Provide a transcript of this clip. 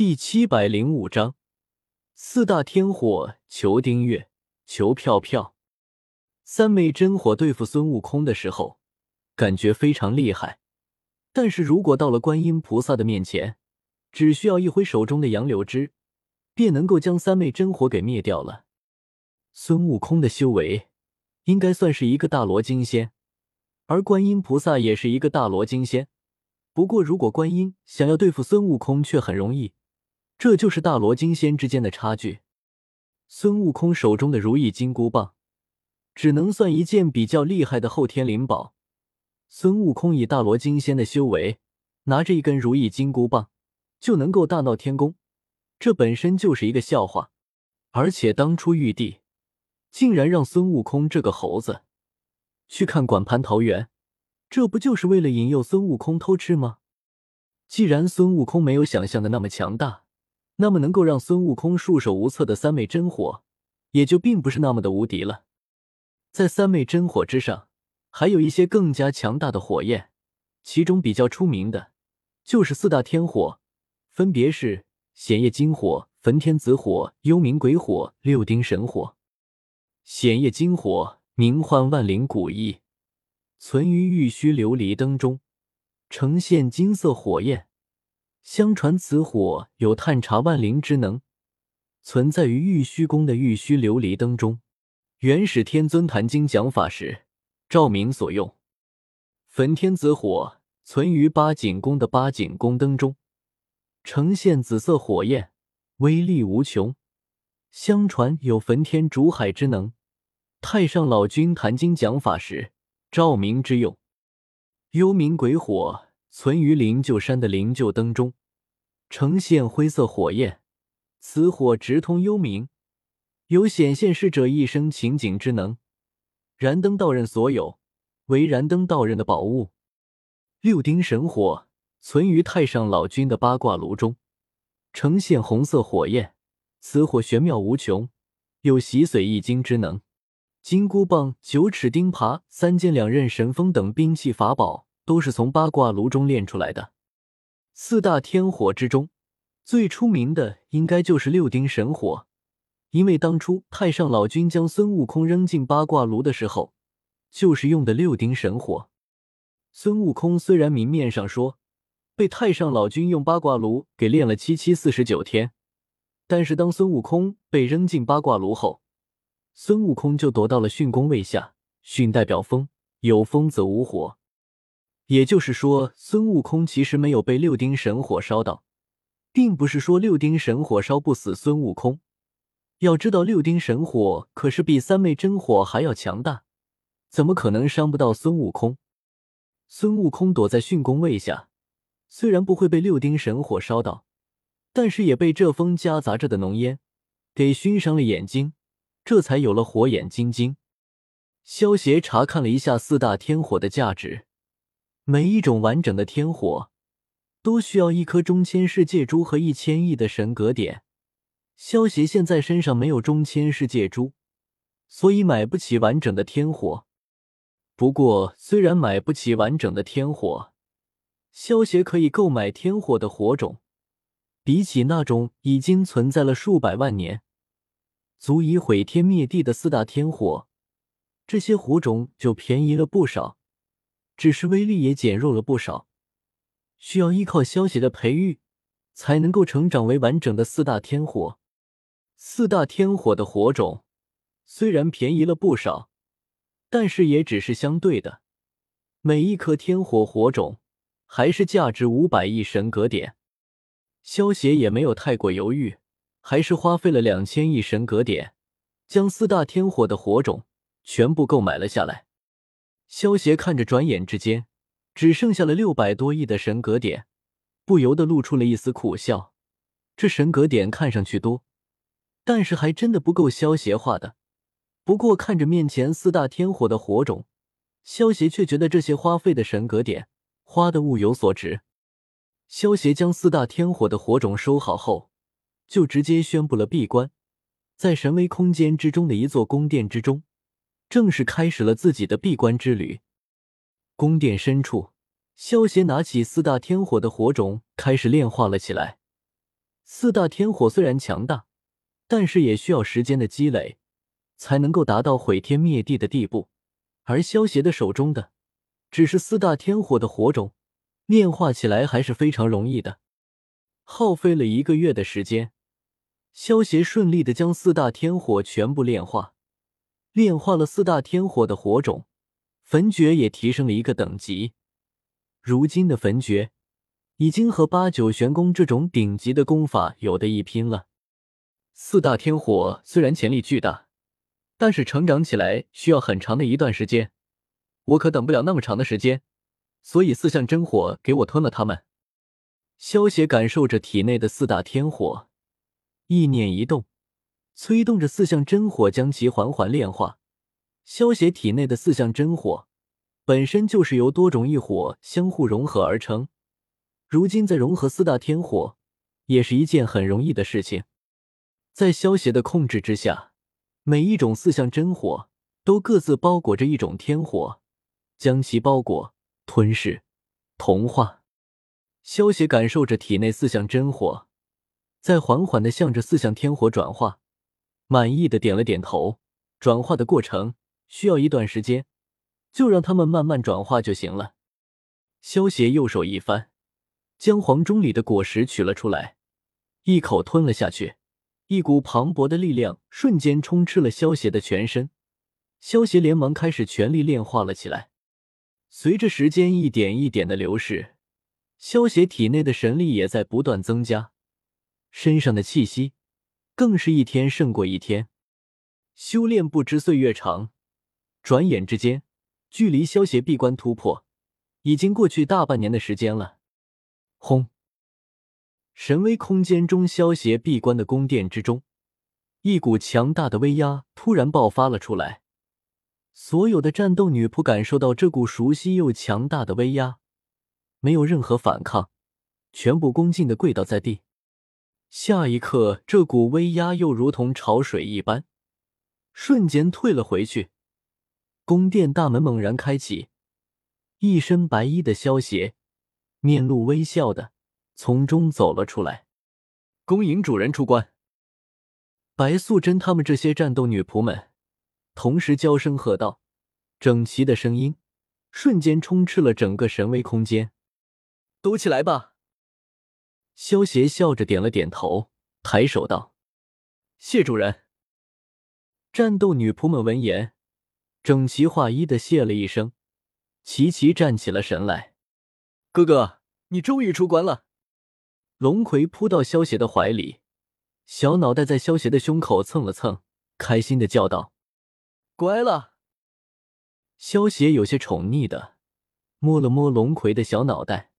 第七百零五章，四大天火，求订阅，求票票。三昧真火对付孙悟空的时候，感觉非常厉害。但是如果到了观音菩萨的面前，只需要一挥手中的杨柳枝，便能够将三昧真火给灭掉了。孙悟空的修为应该算是一个大罗金仙，而观音菩萨也是一个大罗金仙。不过，如果观音想要对付孙悟空，却很容易。这就是大罗金仙之间的差距。孙悟空手中的如意金箍棒，只能算一件比较厉害的后天灵宝。孙悟空以大罗金仙的修为，拿着一根如意金箍棒，就能够大闹天宫，这本身就是一个笑话。而且当初玉帝竟然让孙悟空这个猴子去看管蟠桃园，这不就是为了引诱孙悟空偷吃吗？既然孙悟空没有想象的那么强大。那么能够让孙悟空束手无策的三昧真火，也就并不是那么的无敌了。在三昧真火之上，还有一些更加强大的火焰，其中比较出名的，就是四大天火，分别是显夜金火、焚天紫火、幽冥鬼火、六丁神火。显夜金火名唤万灵古意，存于玉虚琉璃灯中，呈现金色火焰。相传此火有探查万灵之能，存在于玉虚宫的玉虚琉璃灯中，元始天尊坛经讲法时照明所用。焚天紫火存于八景宫的八景宫灯中，呈现紫色火焰，威力无穷。相传有焚天煮海之能，太上老君坛经讲法时照明之用。幽冥鬼火。存于灵鹫山的灵鹫灯中，呈现灰色火焰。此火直通幽冥，有显现逝者一生情景之能。燃灯道人所有，为燃灯道人的宝物。六丁神火存于太上老君的八卦炉中，呈现红色火焰。此火玄妙无穷，有洗髓易经之能。金箍棒、九齿钉耙、三尖两刃神锋等兵器法宝。都是从八卦炉中炼出来的。四大天火之中，最出名的应该就是六丁神火，因为当初太上老君将孙悟空扔进八卦炉的时候，就是用的六丁神火。孙悟空虽然明面上说被太上老君用八卦炉给炼了七七四十九天，但是当孙悟空被扔进八卦炉后，孙悟空就躲到了巽宫位下。训代表风，有风则无火。也就是说，孙悟空其实没有被六丁神火烧到，并不是说六丁神火烧不死孙悟空。要知道，六丁神火可是比三昧真火还要强大，怎么可能伤不到孙悟空？孙悟空躲在巽宫位下，虽然不会被六丁神火烧到，但是也被这风夹杂着的浓烟给熏伤了眼睛，这才有了火眼金睛。萧协查看了一下四大天火的价值。每一种完整的天火，都需要一颗中千世界珠和一千亿的神格点。萧协现在身上没有中千世界珠，所以买不起完整的天火。不过，虽然买不起完整的天火，萧协可以购买天火的火种。比起那种已经存在了数百万年、足以毁天灭地的四大天火，这些火种就便宜了不少。只是威力也减弱了不少，需要依靠消息的培育，才能够成长为完整的四大天火。四大天火的火种虽然便宜了不少，但是也只是相对的。每一颗天火火种还是价值五百亿神格点。萧协也没有太过犹豫，还是花费了两千亿神格点，将四大天火的火种全部购买了下来。萧协看着，转眼之间只剩下了六百多亿的神格点，不由得露出了一丝苦笑。这神格点看上去多，但是还真的不够萧协花的。不过看着面前四大天火的火种，萧协却觉得这些花费的神格点花的物有所值。萧协将四大天火的火种收好后，就直接宣布了闭关，在神威空间之中的一座宫殿之中。正式开始了自己的闭关之旅。宫殿深处，萧协拿起四大天火的火种，开始炼化了起来。四大天火虽然强大，但是也需要时间的积累，才能够达到毁天灭地的地步。而萧协的手中的只是四大天火的火种，炼化起来还是非常容易的。耗费了一个月的时间，萧协顺利的将四大天火全部炼化。炼化了四大天火的火种，焚诀也提升了一个等级。如今的焚诀已经和八九玄功这种顶级的功法有的一拼了。四大天火虽然潜力巨大，但是成长起来需要很长的一段时间，我可等不了那么长的时间，所以四象真火给我吞了它们。萧协感受着体内的四大天火，意念一动。催动着四象真火，将其缓缓炼化。萧协体内的四象真火本身就是由多种异火相互融合而成，如今再融合四大天火，也是一件很容易的事情。在萧协的控制之下，每一种四象真火都各自包裹着一种天火，将其包裹、吞噬、同化。萧协感受着体内四象真火在缓缓的向着四象天火转化。满意的点了点头，转化的过程需要一段时间，就让他们慢慢转化就行了。萧协右手一翻，将黄钟里的果实取了出来，一口吞了下去。一股磅礴的力量瞬间充斥了萧协的全身，萧协连忙开始全力炼化了起来。随着时间一点一点的流逝，萧协体内的神力也在不断增加，身上的气息。更是一天胜过一天，修炼不知岁月长，转眼之间，距离萧协闭关突破已经过去大半年的时间了。轰！神威空间中，萧协闭关的宫殿之中，一股强大的威压突然爆发了出来。所有的战斗女仆感受到这股熟悉又强大的威压，没有任何反抗，全部恭敬的跪倒在地。下一刻，这股威压又如同潮水一般，瞬间退了回去。宫殿大门猛然开启，一身白衣的萧邪面露微笑的从中走了出来，恭迎主人出关。白素贞他们这些战斗女仆们同时娇声喝道，整齐的声音瞬间充斥了整个神威空间。都起来吧。萧协笑着点了点头，抬手道：“谢主人。”战斗女仆们闻言，整齐划一的谢了一声，齐齐站起了神来。“哥哥，你终于出关了！”龙葵扑到萧协的怀里，小脑袋在萧协的胸口蹭了蹭，开心的叫道：“乖了。”萧协有些宠溺的摸了摸龙葵的小脑袋。